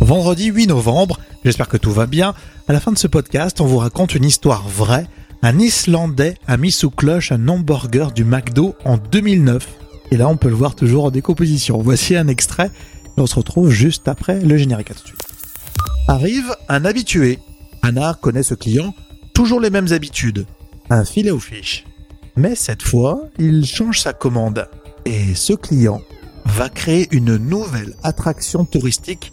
Vendredi 8 novembre, j'espère que tout va bien. À la fin de ce podcast, on vous raconte une histoire vraie. Un Islandais a mis sous cloche un hamburger du McDo en 2009. Et là, on peut le voir toujours en décomposition. Voici un extrait on se retrouve juste après le générique à de suite. Arrive un habitué. Anna connaît ce client, toujours les mêmes habitudes. Un filet aux fiches. Mais cette fois, il change sa commande. Et ce client va créer une nouvelle attraction touristique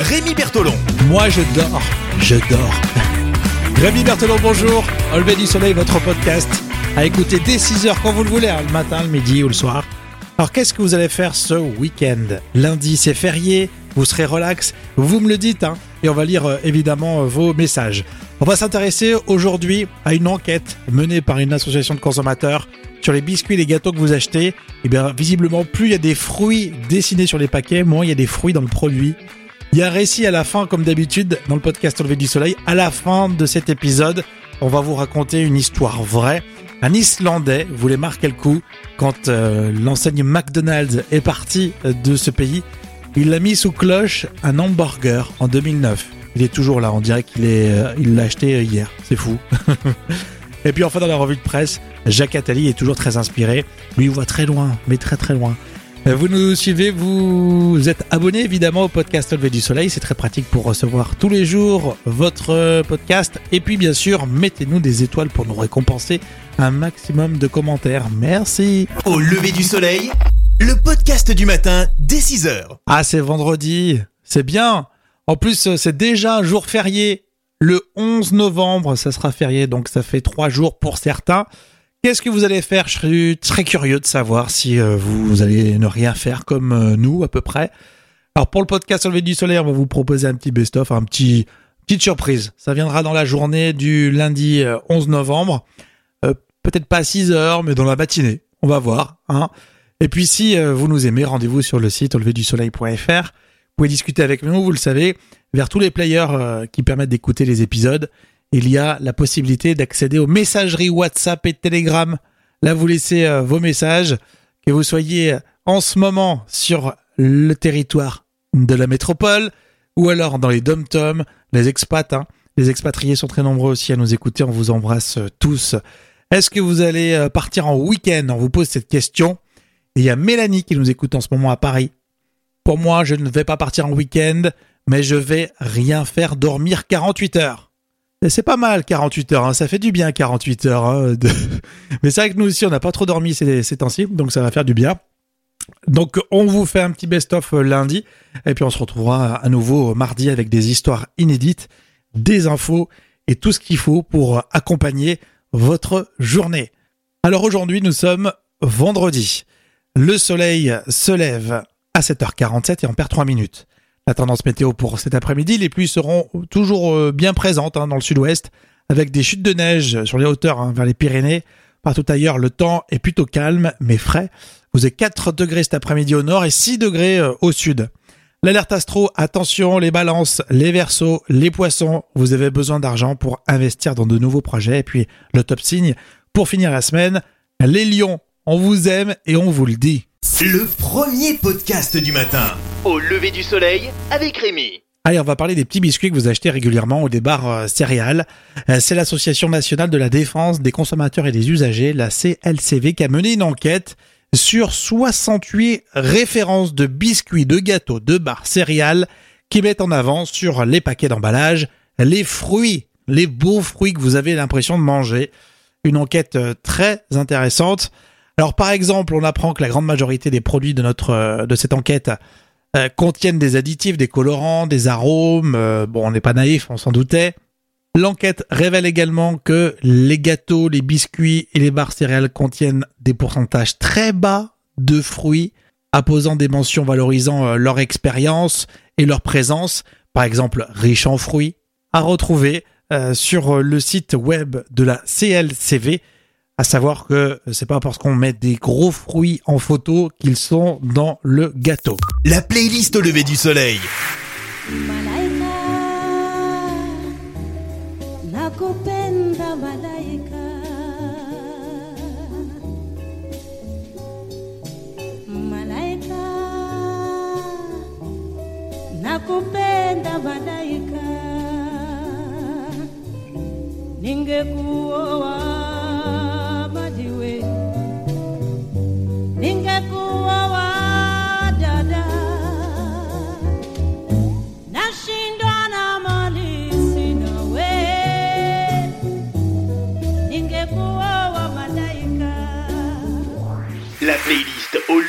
Rémi Bertolon. Moi, je dors. Je dors. Rémi Berthelon, bonjour. Au lever du soleil, votre podcast. À écouter dès 6h quand vous le voulez, hein, le matin, le midi ou le soir. Alors, qu'est-ce que vous allez faire ce week-end? Lundi, c'est férié. Vous serez relax. Vous me le dites, hein, et on va lire euh, évidemment euh, vos messages. On va s'intéresser aujourd'hui à une enquête menée par une association de consommateurs sur les biscuits et les gâteaux que vous achetez. Et bien, visiblement, plus il y a des fruits dessinés sur les paquets, moins il y a des fruits dans le produit. Il y a un récit à la fin, comme d'habitude, dans le podcast Au du soleil. À la fin de cet épisode, on va vous raconter une histoire vraie. Un Islandais voulait marquer le coup quand euh, l'enseigne McDonald's est partie de ce pays. Il l'a mis sous cloche un hamburger en 2009. Il est toujours là, on dirait qu'il est, euh, il l'a acheté hier. C'est fou. Et puis enfin dans la revue de presse, Jacques Attali est toujours très inspiré. Lui il voit très loin, mais très très loin. Euh, Vous nous suivez, vous êtes abonné évidemment au podcast Levé du Soleil, c'est très pratique pour recevoir tous les jours votre euh, podcast. Et puis bien sûr, mettez-nous des étoiles pour nous récompenser un maximum de commentaires. Merci. Au lever du soleil, le podcast du matin dès 6h. Ah, c'est vendredi, c'est bien. En plus, euh, c'est déjà un jour férié. Le 11 novembre, ça sera férié, donc ça fait trois jours pour certains. Qu'est-ce que vous allez faire Je serais très curieux de savoir si euh, vous allez ne rien faire comme euh, nous à peu près. Alors pour le podcast lever du soleil, on va vous proposer un petit best-of, un petit petite surprise. Ça viendra dans la journée du lundi euh, 11 novembre. Euh, Peut-être pas à 6 heures, mais dans la matinée. On va voir. Hein. Et puis si vous nous aimez, rendez-vous sur le site auleverdusoleil.fr. Vous pouvez discuter avec nous, vous le savez, vers tous les players qui permettent d'écouter les épisodes. Il y a la possibilité d'accéder aux messageries WhatsApp et Telegram. Là, vous laissez euh, vos messages, que vous soyez euh, en ce moment sur le territoire de la métropole ou alors dans les dom-toms, les expats. hein. Les expatriés sont très nombreux aussi à nous écouter. On vous embrasse euh, tous. Est-ce que vous allez partir en week-end? On vous pose cette question. Il y a Mélanie qui nous écoute en ce moment à Paris. Pour moi, je ne vais pas partir en week-end, mais je vais rien faire, dormir 48 heures. C'est pas mal 48 heures, hein, ça fait du bien 48 heures. hein, Mais c'est vrai que nous aussi, on n'a pas trop dormi ces, ces temps-ci, donc ça va faire du bien. Donc on vous fait un petit best-of euh, lundi, et puis on se retrouvera à nouveau mardi avec des histoires inédites, des infos et tout ce qu'il faut pour accompagner votre journée. Alors aujourd'hui, nous sommes vendredi. Le soleil se lève à 7h47 et on perd 3 minutes. La tendance météo pour cet après-midi, les pluies seront toujours euh, bien présentes hein, dans le sud-ouest, avec des chutes de neige sur les hauteurs hein, vers les Pyrénées. Partout ailleurs, le temps est plutôt calme, mais frais. Vous avez 4 degrés cet après-midi au nord et 6 degrés euh, au sud. L'alerte astro, attention, les balances, les versos, les poissons, vous avez besoin d'argent pour investir dans de nouveaux projets. Et puis le top signe, pour finir la semaine, les lions, on vous aime et on vous le dit. Le premier podcast du matin. Au lever du soleil avec Rémi. Allez, on va parler des petits biscuits que vous achetez régulièrement ou des barres euh, céréales. Euh, C'est l'Association nationale de la défense des consommateurs et des usagers, la CLCV, qui a mené une enquête sur 68 références de biscuits, de gâteaux, de barres céréales qui mettent en avant sur les paquets d'emballage les fruits, les beaux fruits que vous avez l'impression de manger. Une enquête euh, très intéressante. Alors par exemple, on apprend que la grande majorité des produits de notre euh, de cette enquête euh, contiennent des additifs, des colorants, des arômes. euh, bon, on n'est pas naïf, on s'en doutait. L'enquête révèle également que les gâteaux, les biscuits et les barres céréales contiennent des pourcentages très bas de fruits, apposant des mentions valorisant leur expérience et leur présence, par exemple riche en fruits, à retrouver sur le site web de la CLCV. À savoir que c'est pas parce qu'on met des gros fruits en photo qu'ils sont dans le gâteau. La playlist au lever du soleil. Nakupenda malaika. Ningekuoa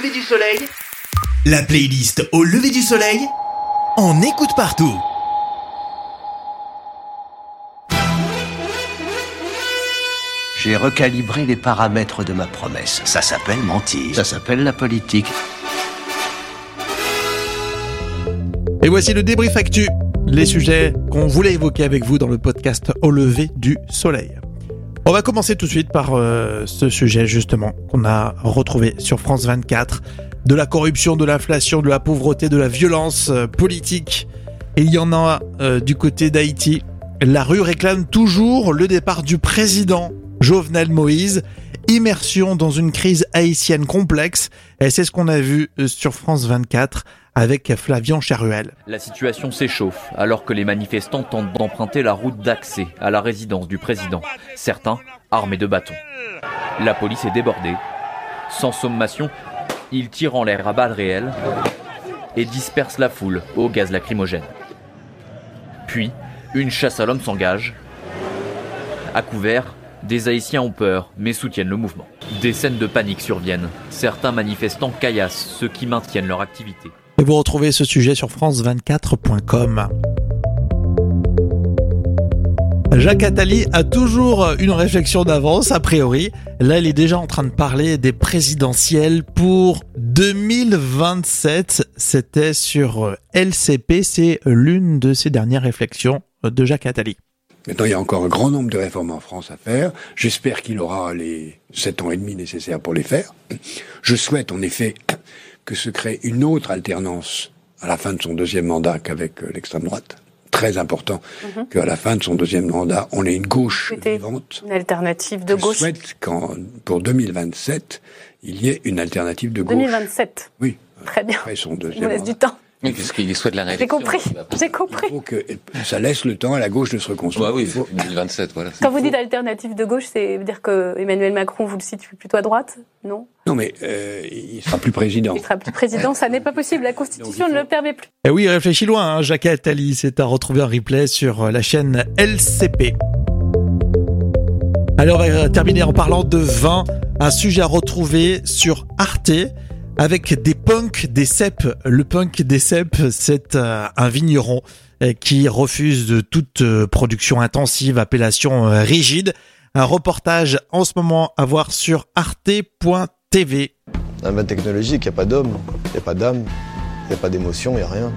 lever du soleil. La playlist au lever du soleil. On écoute partout. J'ai recalibré les paramètres de ma promesse. Ça s'appelle mentir. Ça s'appelle la politique. Et voici le débrief actu, les sujets qu'on voulait évoquer avec vous dans le podcast Au lever du soleil. On va commencer tout de suite par euh, ce sujet justement qu'on a retrouvé sur France 24, de la corruption, de l'inflation, de la pauvreté, de la violence euh, politique. Et il y en a euh, du côté d'Haïti. La rue réclame toujours le départ du président Jovenel Moïse. Immersion dans une crise haïtienne complexe. Et c'est ce qu'on a vu euh, sur France 24 avec Flavian Charuel. La situation s'échauffe alors que les manifestants tentent d'emprunter la route d'accès à la résidence du président, certains armés de bâtons. La police est débordée. Sans sommation, ils tirent en l'air à balles réelles et dispersent la foule au gaz lacrymogène. Puis, une chasse à l'homme s'engage. À couvert, des Haïtiens ont peur mais soutiennent le mouvement. Des scènes de panique surviennent. Certains manifestants caillassent ceux qui maintiennent leur activité. Et vous retrouvez ce sujet sur france24.com. Jacques Attali a toujours une réflexion d'avance, a priori. Là, il est déjà en train de parler des présidentielles pour 2027. C'était sur LCP. C'est l'une de ses dernières réflexions de Jacques Attali. Maintenant, il y a encore un grand nombre de réformes en France à faire. J'espère qu'il aura les sept ans et demi nécessaires pour les faire. Je souhaite en effet que se crée une autre alternance à la fin de son deuxième mandat qu'avec euh, l'extrême droite. Très important qu'à la fin de son deuxième mandat, on ait une gauche vivante. Une alternative de Je gauche. souhaite qu'en pour 2027, il y ait une alternative de gauche. 2027. Oui. Très bien. Après son Je deuxième vous laisse mandat. du temps. Oui, puisqu'il souhaite la J'ai réélection. compris. pas- J'ai Il compris. faut que ça laisse le temps à la gauche de se reconstruire. Ouais, oui, Il faut- 2027, voilà. Quand vous dites alternative de gauche, c'est dire que Emmanuel Macron, vous le situez plutôt à droite Non? Non, mais euh, il sera plus président. Il sera plus président. Ça n'est pas possible. La Constitution Donc, ne le permet plus. Et oui, réfléchis loin, hein, Jacques Attali. C'est à retrouver en replay sur la chaîne LCP. Alors, on va terminer en parlant de vin. Un sujet à retrouver sur Arte avec des punks, des cèpes. Le punk des cèpes, c'est euh, un vigneron euh, qui refuse de toute euh, production intensive, appellation rigide. Un reportage en ce moment à voir sur arte.tv. Un vin technologique, il n'y a pas d'homme, il n'y a pas d'âme, il n'y a pas d'émotion, il n'y a rien.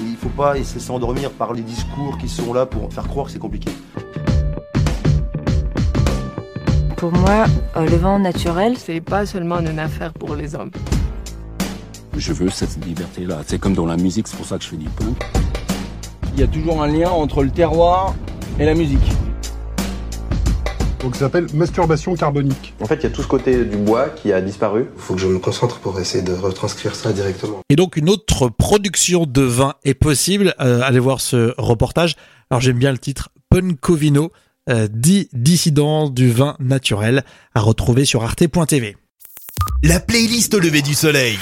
Il ne faut pas essayer de s'endormir par les discours qui sont là pour faire croire que c'est compliqué. Pour moi, euh, le vin naturel, C'est pas seulement une affaire pour les hommes. Je veux cette liberté-là. C'est comme dans la musique, c'est pour ça que je fais du punk. Il y a toujours un lien entre le terroir et la musique. Donc ça s'appelle masturbation carbonique. En fait, il y a tout ce côté du bois qui a disparu. Il faut que je me concentre pour essayer de retranscrire ça directement. Et donc une autre production de vin est possible. Euh, allez voir ce reportage. Alors j'aime bien le titre Puncovino, euh, 10 dissidents du vin naturel à retrouver sur arte.tv. La playlist au lever du soleil.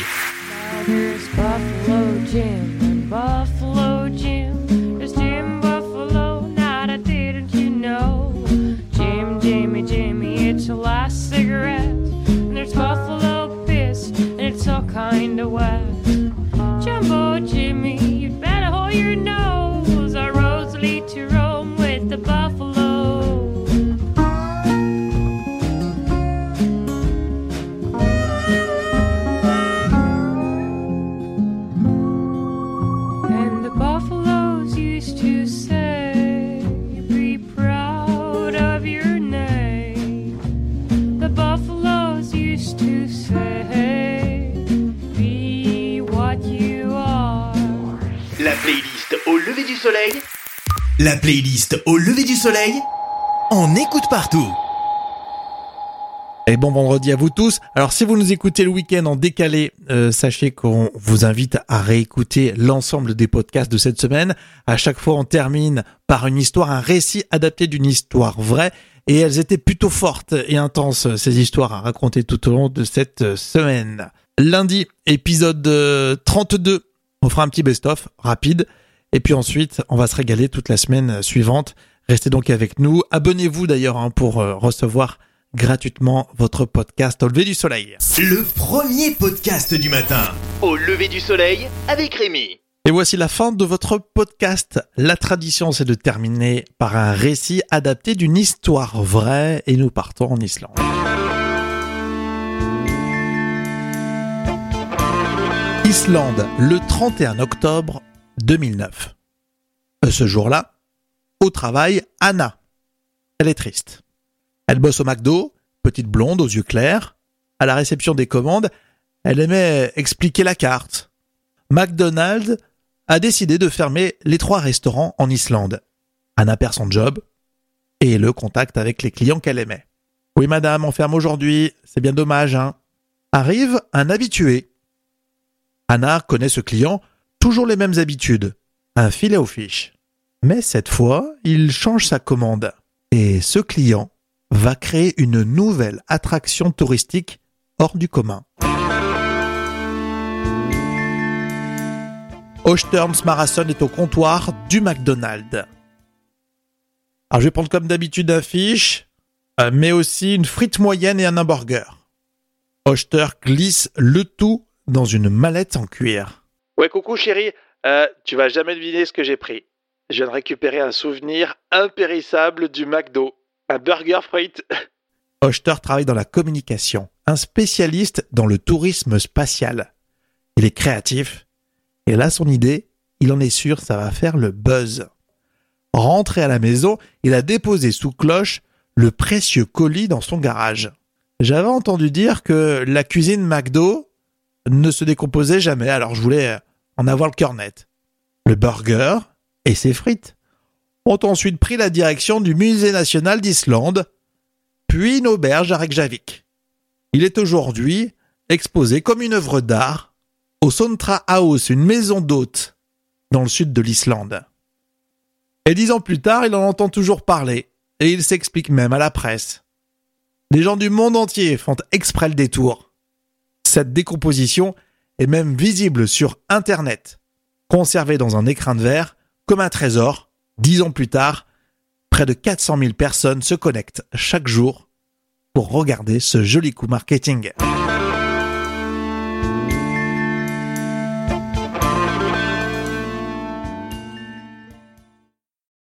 La playlist au lever du soleil. La playlist au lever du soleil. On écoute partout. Bon vendredi à vous tous. Alors si vous nous écoutez le week-end en décalé, euh, sachez qu'on vous invite à réécouter l'ensemble des podcasts de cette semaine. À chaque fois, on termine par une histoire, un récit adapté d'une histoire vraie. Et elles étaient plutôt fortes et intenses, ces histoires à raconter tout au long de cette semaine. Lundi, épisode euh, 32. On fera un petit best-of rapide. Et puis ensuite, on va se régaler toute la semaine suivante. Restez donc avec nous. Abonnez-vous d'ailleurs hein, pour euh, recevoir gratuitement votre podcast au lever du soleil. Le premier podcast du matin Au lever du soleil avec Rémi. Et voici la fin de votre podcast. La tradition, c'est de terminer par un récit adapté d'une histoire vraie et nous partons en Islande. Islande, le 31 octobre 2009. Euh, Ce jour-là, au travail, Anna. Elle est triste. Elle bosse au McDo, petite blonde aux yeux clairs. À la réception des commandes, elle aimait expliquer la carte. McDonald's a décidé de fermer les trois restaurants en Islande. Anna perd son job et le contact avec les clients qu'elle aimait. Oui madame, on ferme aujourd'hui, c'est bien dommage, hein. Arrive un habitué. Anna connaît ce client, toujours les mêmes habitudes. Un filet aux fiches. Mais cette fois, il change sa commande. Et ce client va créer une nouvelle attraction touristique hors du commun. Osterns Marathon est au comptoir du McDonald's. Alors je vais prendre comme d'habitude un fiche, euh, mais aussi une frite moyenne et un hamburger. Oster glisse le tout dans une mallette en cuir. Ouais, coucou chérie, euh, tu vas jamais deviner ce que j'ai pris. Je viens de récupérer un souvenir impérissable du McDo. Un burger frites. Oster travaille dans la communication, un spécialiste dans le tourisme spatial. Il est créatif, et là son idée, il en est sûr, ça va faire le buzz. Rentré à la maison, il a déposé sous cloche le précieux colis dans son garage. J'avais entendu dire que la cuisine McDo ne se décomposait jamais, alors je voulais en avoir le cœur net. Le burger et ses frites ont ensuite pris la direction du Musée national d'Islande, puis une auberge à Reykjavik. Il est aujourd'hui exposé comme une œuvre d'art au Sontra House, une maison d'hôtes dans le sud de l'Islande. Et dix ans plus tard, il en entend toujours parler, et il s'explique même à la presse. Les gens du monde entier font exprès le détour. Cette décomposition est même visible sur Internet, conservée dans un écrin de verre comme un trésor. Dix ans plus tard, près de 400 000 personnes se connectent chaque jour pour regarder ce joli coup marketing.